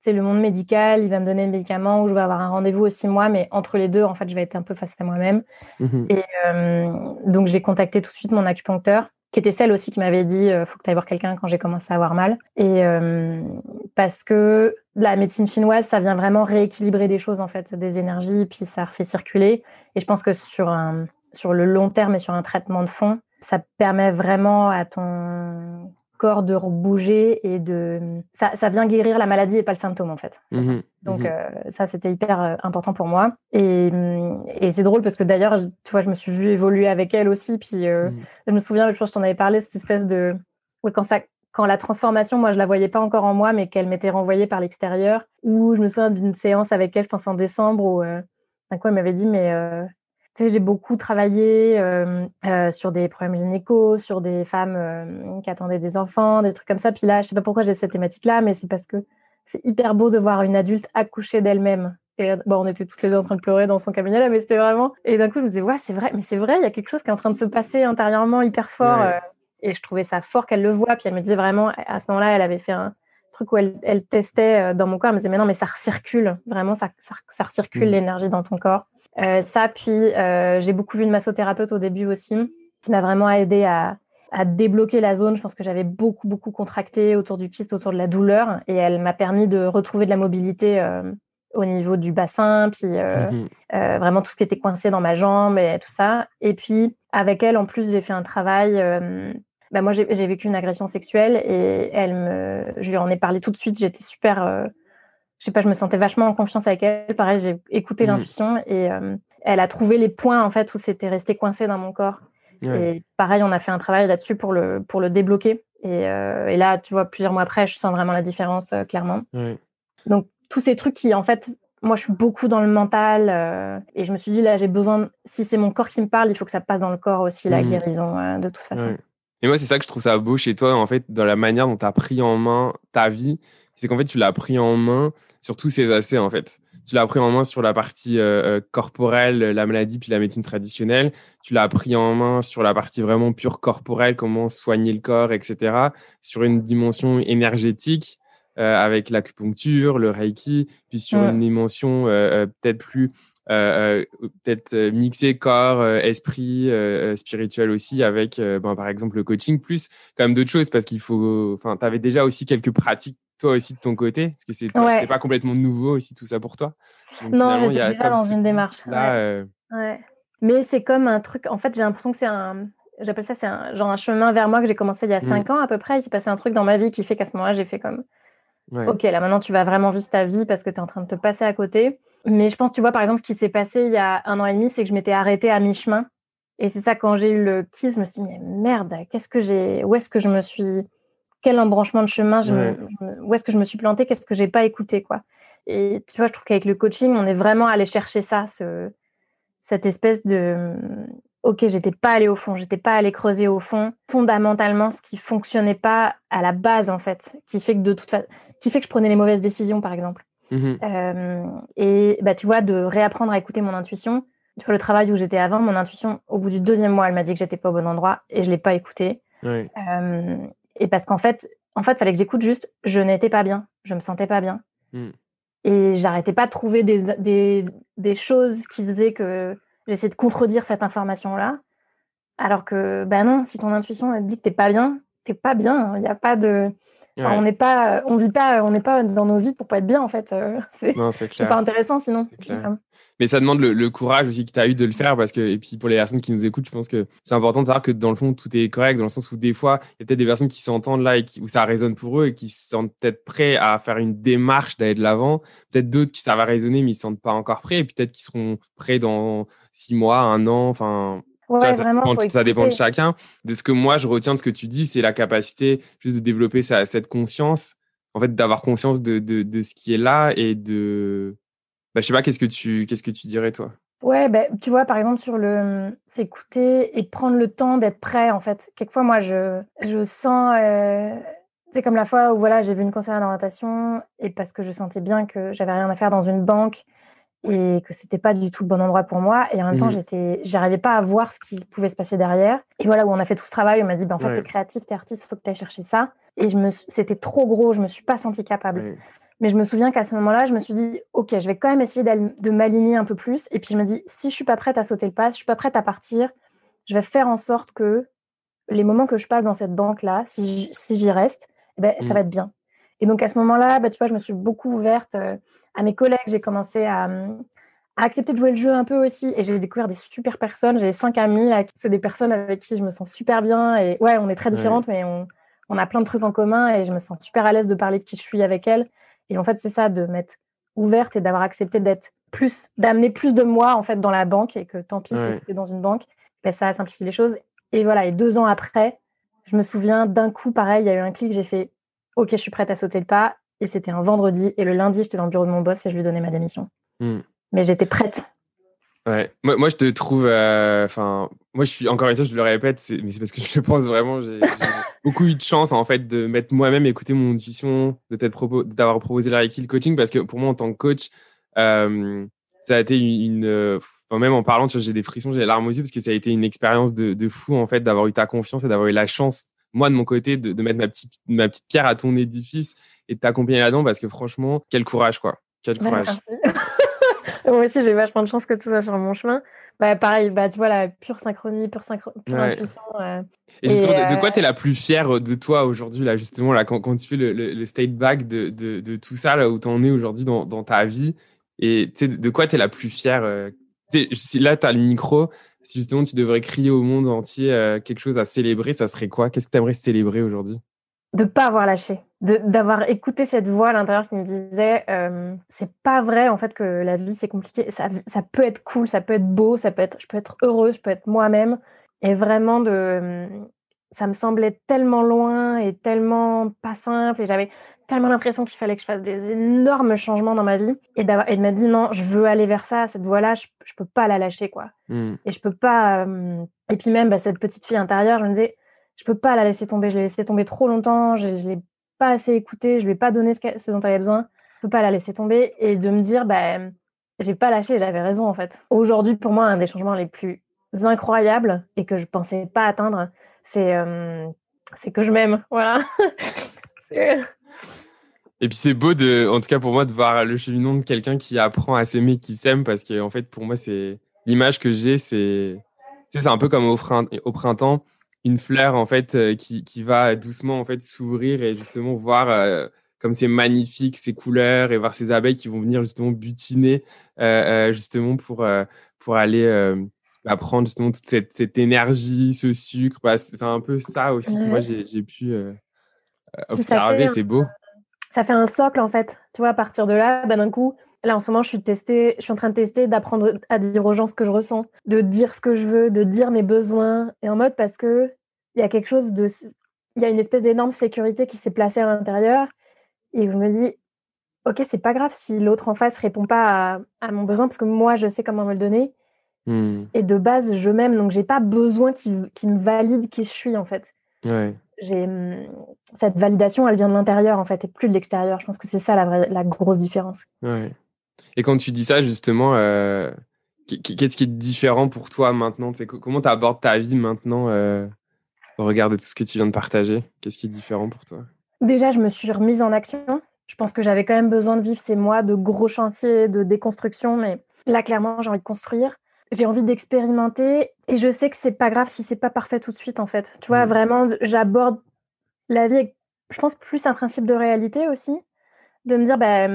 c'est le monde médical, il va me donner le médicament ou je vais avoir un rendez-vous aussi moi, mais entre les deux, en fait, je vais être un peu face à moi-même. Mmh Et euh, donc, j'ai contacté tout de suite mon acupuncteur qui était celle aussi qui m'avait dit euh, faut que tu ailles voir quelqu'un quand j'ai commencé à avoir mal. Et euh, parce que la médecine chinoise, ça vient vraiment rééquilibrer des choses en fait, des énergies, puis ça refait circuler. Et je pense que sur un, sur le long terme et sur un traitement de fond, ça permet vraiment à ton corps de bouger et de ça, ça, vient guérir la maladie et pas le symptôme en fait. Mmh Donc mmh euh, ça c'était hyper euh, important pour moi. Et, mmh, et c'est drôle parce que d'ailleurs tu vois je me suis vue évoluer avec elle aussi. Puis euh, je me souviens je pense que je t'en avais parlé cette espèce de quand ça quand la transformation moi je la voyais pas encore en moi mais qu'elle m'était renvoyée par l'extérieur ou je me souviens d'une séance avec elle je pense en décembre où d'un coup elle m'avait dit mais j'ai beaucoup travaillé euh, euh, sur des problèmes gynéco, sur des femmes euh, qui attendaient des enfants, des trucs comme ça. Puis là, je sais pas pourquoi j'ai cette thématique-là, mais c'est parce que c'est hyper beau de voir une adulte accoucher d'elle-même. Et bon, on était toutes les deux en train de pleurer dans son cabinet là, mais c'était vraiment. Et d'un coup, je me disais, ouais, c'est vrai, mais c'est vrai, il y a quelque chose qui est en train de se passer intérieurement hyper fort. et je trouvais ça fort qu'elle le voit. Puis elle me disait vraiment, à ce moment-là, elle avait fait un truc où elle, elle testait dans mon corps. Elle me disait, mais non, mais ça recircule, vraiment, ça, ça, recircule mmh. l'énergie dans ton corps. Euh, ça, puis euh, j'ai beaucoup vu une massothérapeute au début aussi, qui m'a vraiment aidé à, débloquer la zone. Je pense que j'avais beaucoup, beaucoup contracté autour du kyste, autour de la douleur, et elle m'a permis de retrouver de la mobilité euh, au niveau du bassin, puis mmh vraiment tout ce qui était coincé dans ma jambe et tout ça. Et puis avec elle, en plus, j'ai fait un travail. Bah, moi, j'ai vécu une agression sexuelle et elle me, je lui en ai parlé tout de suite. J'étais super je sais pas, je me sentais vachement en confiance avec elle. Pareil, j'ai écouté mmh. l'intuition et euh, elle a trouvé les points en fait où c'était resté coincé dans mon corps. Et pareil, on a fait un travail là-dessus pour le, pour le débloquer. Et, euh, et, là, tu vois, plusieurs mois après, je sens vraiment la différence euh, clairement. Donc, tous ces trucs qui, en fait, moi, je suis beaucoup dans le mental et je me suis dit, là, j'ai besoin, si c'est mon corps qui me parle, il faut que ça passe dans le corps aussi, la mmh. guérison, de toute façon. Et moi, c'est ça que je trouve ça beau chez toi, en fait, dans la manière dont tu as pris en main ta vie c'est qu'en fait, tu l'as pris en main sur tous ces aspects, en fait. Tu l'as pris en main sur la partie euh, euh, corporelle, la maladie, puis la médecine traditionnelle. Tu l'as pris en main sur la partie vraiment pure corporelle, comment soigner le corps, etc. Sur une dimension énergétique, euh, avec l'acupuncture, le reiki, puis sur une dimension peut-être plus peut-être mixer corps, esprit, spirituel aussi avec, ben, par exemple, le coaching, plus quand même d'autres choses parce qu'il faut, enfin, tu avais déjà aussi quelques pratiques toi aussi de ton côté Parce que c'était ouais. pas complètement nouveau aussi tout ça pour toi Non, j'étais déjà dans une démarche. Là, euh, ouais. Mais c'est comme un truc, en fait, j'ai l'impression que c'est un, j'appelle ça, c'est un, genre un chemin vers moi que j'ai commencé il y a 5 mmh. ans à peu près. Il s'est passé un truc dans ma vie qui fait qu'à ce moment-là, j'ai fait comme, ok, là maintenant tu vas vraiment vivre ta vie parce que tu es en train de te passer à côté. Mais je pense, tu vois, par exemple, ce qui s'est passé il y a un an et demi, c'est que je m'étais arrêtée à mi-chemin. Et c'est ça, quand j'ai eu le kiss, je me suis dit, mais merde, qu'est-ce que j'ai, où est-ce que je me suis quel embranchement de chemin, où est-ce que je me suis plantée, qu'est-ce que j'ai pas écouté, quoi. Et tu vois, je trouve qu'avec le coaching, on est vraiment allé chercher ça, ce, cette espèce de, ok, j'étais pas allée au fond, j'étais pas allée creuser au fond, fondamentalement, ce qui fonctionnait pas à la base, en fait, qui fait que de toute façon, qui fait que je prenais les mauvaises décisions, par exemple. Mmh euh, et bah, tu vois, de réapprendre à écouter mon intuition, tu vois, le travail où j'étais avant, mon intuition, au bout du deuxième mois, elle m'a dit que j'étais pas au bon endroit et je l'ai pas écouté. Et parce qu'en fait, en fait, fallait que j'écoute juste, je n'étais pas bien, je me sentais pas bien. Hmm. Et j'arrêtais pas de trouver des, des, des, choses qui faisaient que j'essayais de contredire cette information-là. Alors que, ben non, si ton intuition elle dit que t'es pas bien, t'es pas bien. Il n'y a pas de. On n'est pas, on vit pas, on n'est pas dans nos vies pour pas être bien en fait. Euh, (laughs) c'est pas intéressant sinon. Mais ça demande le, courage aussi que tu as eu de le faire parce que, et puis pour les personnes qui nous écoutent, je pense que c'est important de savoir que dans le fond, tout est correct, dans le sens où des fois, il y a peut-être des personnes qui s'entendent là et qui, où ça résonne pour eux et qui se sentent peut-être prêts à faire une démarche d'aller de l'avant. Peut-être d'autres qui ça va résonner, mais ils ne se sentent pas encore prêts et peut-être qu'ils seront prêts dans six mois, un an, enfin. Ça, dépend de chacun. De ce que moi, je retiens de ce que tu dis, c'est la capacité juste de développer cette conscience, en fait, d'avoir conscience de, de, de, ce qui est là et de, bah, je sais pas, qu'est-ce que tu, qu'est-ce que tu dirais toi? Ouais, bah, tu vois, par exemple, sur le s'écouter et prendre le temps d'être prêt, en fait. Quelquefois, moi, je, je sens. Euh, c'est comme la fois où voilà, j'ai vu une conseillère d'orientation et parce que je sentais bien que j'avais rien à faire dans une banque et que c'était pas du tout le bon endroit pour moi. Et en même temps, mmh. j'étais, j'arrivais pas à voir ce qui pouvait se passer derrière. Et voilà, où on a fait tout ce travail, on m'a dit, ben, en fait, tu t'es créatif, t'es artiste, faut que tu ailles chercher ça. Et je me, c'était trop gros, je me suis pas sentie capable. Mais je me souviens qu'à ce moment-là, je me suis dit, OK, je vais quand même essayer de m'aligner un peu plus. Et puis je me dis, si je suis pas prête à sauter le pas, si je suis pas prête à partir, je vais faire en sorte que les moments que je passe dans cette banque-là, si j'y reste, eh ben, ça mmh. va être bien. Et donc à ce moment-là, bah, tu vois, je me suis beaucoup ouverte euh, à mes collègues. J'ai commencé à, accepter de jouer le jeu un peu aussi. Et j'ai découvert des super personnes. J'ai cinq amis, c'est des personnes avec qui je me sens super bien. Et ouais, on est très différentes, mais on, on a plein de trucs en commun et je me sens super à l'aise de parler de qui je suis avec elles. Et en fait, c'est ça, de m'être ouverte et d'avoir accepté d'être plus, d'amener plus de moi en fait dans la banque et que tant pis si c'était dans une banque, ben, ça a simplifié les choses. Et voilà, et deux ans après, je me souviens d'un coup, pareil, il y a eu un clic, j'ai fait OK, je suis prête à sauter le pas. Et c'était un vendredi. Et le lundi, j'étais dans le bureau de mon boss et je lui donnais ma démission. Hmm. Mais j'étais prête. Ouais. Moi, moi, je te trouve. Euh, enfin, moi, je suis encore une fois, je le répète, mais c'est parce que je le pense vraiment. J'ai (laughs) beaucoup eu de chance en fait de mettre moi-même écouter mon intuition, de d'avoir proposé la le coaching parce que pour moi, en tant que coach, euh, ça a été une. Euh, enfin, même en parlant, j'ai des frissons, j'ai les larmes aux yeux parce que ça a été une expérience de, de fou en fait d'avoir eu ta confiance et d'avoir eu la chance, moi de mon côté, de, de, mettre ma petite, ma petite pierre à ton édifice et de t'accompagner là-dedans parce que franchement, quel courage quoi. Quel courage. (laughs) Moi aussi, j'ai vachement de chance que tout soit sur mon chemin. Bah, pareil, bah, tu vois, la pure synchronie, pure, synchro pure intuition. Et justement, de, quoi euh, tu es la plus fière de toi aujourd'hui, là, justement, là, quand, quand tu fais le, le, state back de, de, de, tout ça, là où tu en es aujourd'hui dans, dans, ta vie? Et de quoi tu es la plus fière euh, Si là, tu as le micro, si justement tu devrais crier au monde entier euh, quelque chose à célébrer, ça serait quoi? Qu'est-ce que tu aimerais célébrer aujourd'hui? De pas avoir lâché, d'avoir écouté cette voix à l'intérieur qui me disait euh, c'est pas vrai en fait que la vie c'est compliqué, ça, ça, peut être cool, ça peut être beau, ça peut être, je peux être heureuse, je peux être moi-même, et vraiment de, ça me semblait tellement loin et tellement pas simple, et j'avais tellement l'impression qu'il fallait que je fasse des énormes changements dans ma vie, et, et de me dire non, je veux aller vers ça, cette voie-là, je, je peux pas la lâcher quoi, mmh. et je peux pas, euh, et puis même bah, cette petite fille intérieure, je me disais je peux pas la laisser tomber. Je l'ai laissée tomber trop longtemps. Je, ne l'ai pas assez écoutée. Je lui ai pas donné ce, dont elle avait besoin. Je peux pas la laisser tomber et de me dire, bah, j'ai pas lâché. J'avais raison en fait. Aujourd'hui, pour moi, un des changements les plus incroyables et que je pensais pas atteindre, c'est euh, que je m'aime. Voilà. (laughs) et puis c'est beau de, en tout cas pour moi, de voir le cheminement de quelqu'un qui apprend à s'aimer, qui s'aime, parce que en fait, pour moi, c'est l'image que j'ai, c'est, c'est un peu comme au, au printemps une fleur en fait euh, qui, qui, va doucement en fait s'ouvrir et justement voir euh, comme c'est magnifique ces couleurs et voir ces abeilles qui vont venir justement butiner euh, justement pour pour aller bah, prendre justement toute cette, cette énergie, ce sucre. Bah, c'est un peu ça aussi que moi j'ai pu observer. C'est beau. Ça fait un socle en fait. Tu vois, à partir de là, bah, d'un coup, Là, en ce moment, je suis, je suis en train de tester, d'apprendre à dire aux gens ce que je ressens, de dire ce que je veux, de dire mes besoins. Et en mode parce que il y a quelque chose de. Il y a une espèce d'énorme sécurité qui s'est placée à l'intérieur. Et je me dis, OK, c'est pas grave si l'autre en face répond pas à, mon besoin, parce que moi, je sais comment me le donner. Hmm. Et de base, je m'aime, donc j'ai pas besoin qu'il me valide qui je suis, en fait. J'ai hmm, cette validation, elle vient de l'intérieur, en fait, et plus de l'extérieur. Je pense que c'est ça la, la grosse différence. Ouais. Et quand tu dis ça, justement, euh, Qu'est-ce qui est différent pour toi maintenant? Comment tu abordes ta vie maintenant euh, au regard de tout ce que tu viens de partager? Qu'est-ce qui est différent pour toi? Déjà, je me suis remise en action. Je pense que j'avais quand même besoin de vivre ces mois de gros chantiers, de déconstruction, mais là, clairement, j'ai envie de construire. J'ai envie d'expérimenter et je sais que c'est pas grave si c'est pas parfait tout de suite, en fait. Tu vois, mmh. vraiment, j'aborde la vie avec, je pense, plus un principe de réalité aussi. De me dire, bah,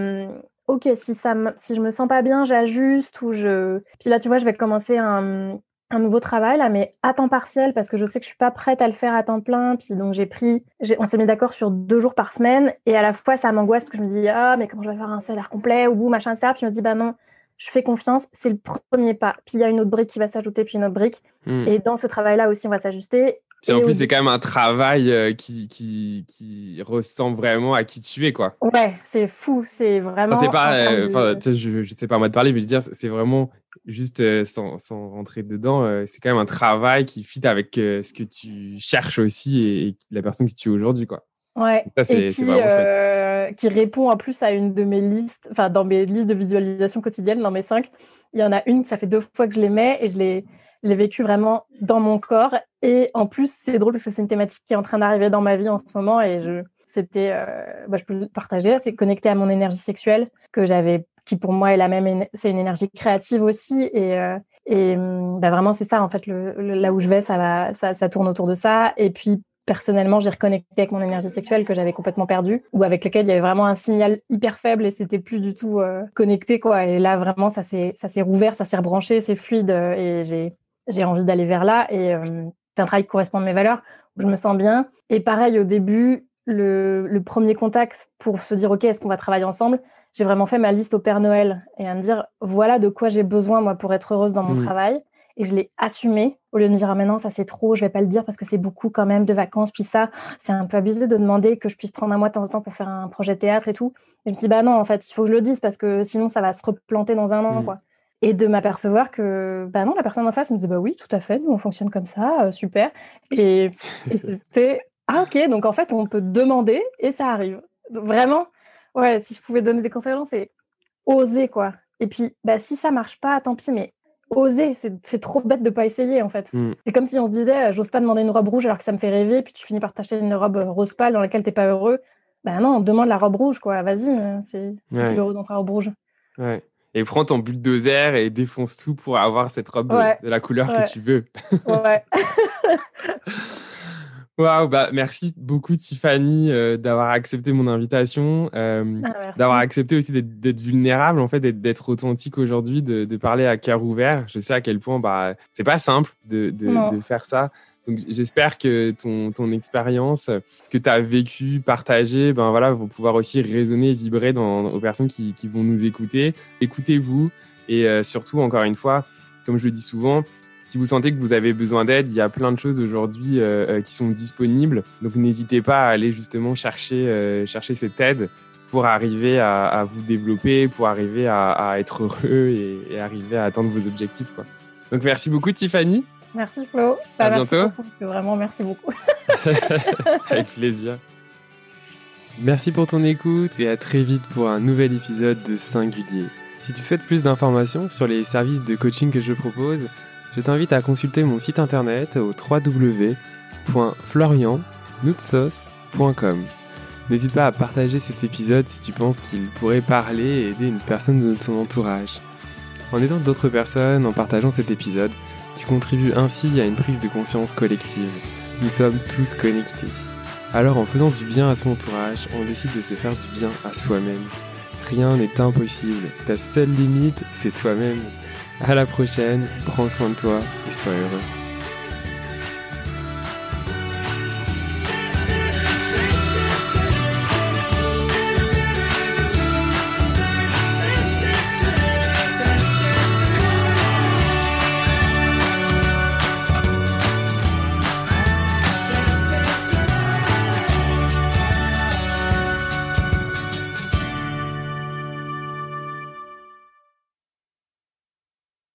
ok, si, ça si je me sens pas bien, j'ajuste ou je. Puis là, tu vois, je vais commencer un, nouveau travail, là, mais à temps partiel, parce que je sais que je suis pas prête à le faire à temps plein. Puis donc, j'ai pris. On s'est mis d'accord sur deux jours par semaine. Et à la fois, ça m'angoisse parce que je me dis, ah, mais comment je vais faire un salaire complet ou machin, etc. Puis je me dis, bah non, je fais confiance, c'est le premier pas. Puis il y a une autre brique qui va s'ajouter, puis une autre brique. Hmm. Et dans ce travail-là aussi, on va s'ajuster. Puis en plus, c'est quand même un travail euh, qui, qui, qui, ressemble vraiment à qui tu es, quoi. Ouais, c'est fou, c'est vraiment. c'est pas, euh, je, ne sais pas moi de parler, mais je veux dire, c'est vraiment juste euh, sans, sans, rentrer dedans, c'est quand même un travail qui fit avec ce que tu cherches aussi et, la personne que tu es aujourd'hui, quoi. Ouais. Ça, c'est vraiment qui répond en plus à une de mes listes, enfin dans mes listes de visualisation quotidienne, dans mes cinq, il y en a une, ça fait deux fois que je les mets et je les je l'ai vécu vraiment dans mon corps. Et en plus, c'est drôle parce que c'est une thématique qui est en train d'arriver dans ma vie en ce moment et je, c'était, euh, bah, je peux le partager. C'est connecté à mon énergie sexuelle que j'avais, qui pour moi est la même, c'est une énergie créative aussi. Et, euh, et bah, vraiment, c'est ça en fait. Le, là où je vais, ça va, ça, ça tourne autour de ça. Et puis personnellement, j'ai reconnecté avec mon énergie sexuelle que j'avais complètement perdue, ou avec lequel il y avait vraiment un signal hyper faible et c'était plus du tout euh, connecté, quoi. Et là, vraiment, ça s'est, ça s'est rouvert, ça s'est rebranché, c'est fluide et j'ai, j'ai envie d'aller vers là. Et euh, c'est un travail qui correspond à mes valeurs, où je me sens bien. Et pareil, au début, le, premier contact pour se dire, OK, est-ce qu'on va travailler ensemble? J'ai vraiment fait ma liste au Père Noël et à me dire, voilà de quoi j'ai besoin, moi, pour être heureuse dans mon mmh. travail. Et je l'ai assumé au lieu de me dire, ah, maintenant, ça c'est trop, je vais pas le dire parce que c'est beaucoup quand même de vacances. Puis ça, c'est un peu abusé de demander que je puisse prendre un mois de temps en temps pour faire un projet de théâtre et tout. Et je me suis dit, bah non, en fait, il faut que je le dise parce que sinon, ça va se replanter dans un an, mmh. quoi et de m'apercevoir que bah non la personne en face me disait bah oui tout à fait nous on fonctionne comme ça euh, super et, (laughs) c'était ah ok donc en fait on peut demander et ça arrive vraiment ouais si je pouvais donner des conseils c'est oser quoi et puis bah si ça marche pas tant pis mais oser c'est trop bête de pas essayer en fait mm. c'est comme si on se disait j'ose pas demander une robe rouge alors que ça me fait rêver puis tu finis par t'acheter une robe rose pâle dans laquelle t'es pas heureux bah non on demande la robe rouge quoi vas-y hein, c'est ouais. heureux dans ta robe rouge ouais et prends ton bulldozer et défonce tout pour avoir cette robe de la couleur que tu veux. ouais. (laughs) (laughs) Waouh, bah merci beaucoup Tiffany euh, d'avoir accepté mon invitation, euh, ah, d'avoir accepté aussi d'être vulnérable en fait, d'être authentique aujourd'hui, de, de, parler à cœur ouvert. Je sais à quel point bah c'est pas simple de, de, de, faire ça, j'espère que ton, ton expérience, ce que tu as vécu, partagé, ben voilà, vont pouvoir aussi résonner et vibrer dans, aux personnes qui, qui vont nous écouter. Écoutez-vous et euh, surtout, encore une fois, comme je le dis souvent, si vous sentez que vous avez besoin d'aide, il y a plein de choses aujourd'hui euh, euh, qui sont disponibles. Donc n'hésitez pas à aller justement chercher, chercher cette aide pour arriver à, à, vous développer, pour arriver à, à être heureux et, et, arriver à atteindre vos objectifs. Quoi. Donc merci beaucoup Tiffany. Merci Flo. Bah, à bientôt. Vraiment, merci beaucoup. (laughs) (laughs) Avec plaisir. Merci pour ton écoute et à très vite pour un nouvel épisode de Singulier. Si tu souhaites plus d'informations sur les services de coaching que je propose, je t'invite à consulter mon site internet au www.floriannoutsos.com. N'hésite pas à partager cet épisode si tu penses qu'il pourrait parler et aider une personne de ton entourage. En aidant d'autres personnes, en partageant cet épisode, tu contribues ainsi à une prise de conscience collective. Nous sommes tous connectés. Alors en faisant du bien à son entourage, on décide de se faire du bien à soi-même. Rien n'est impossible. Ta seule limite, c'est toi-même. À la prochaine, prends soin de toi et sois heureux.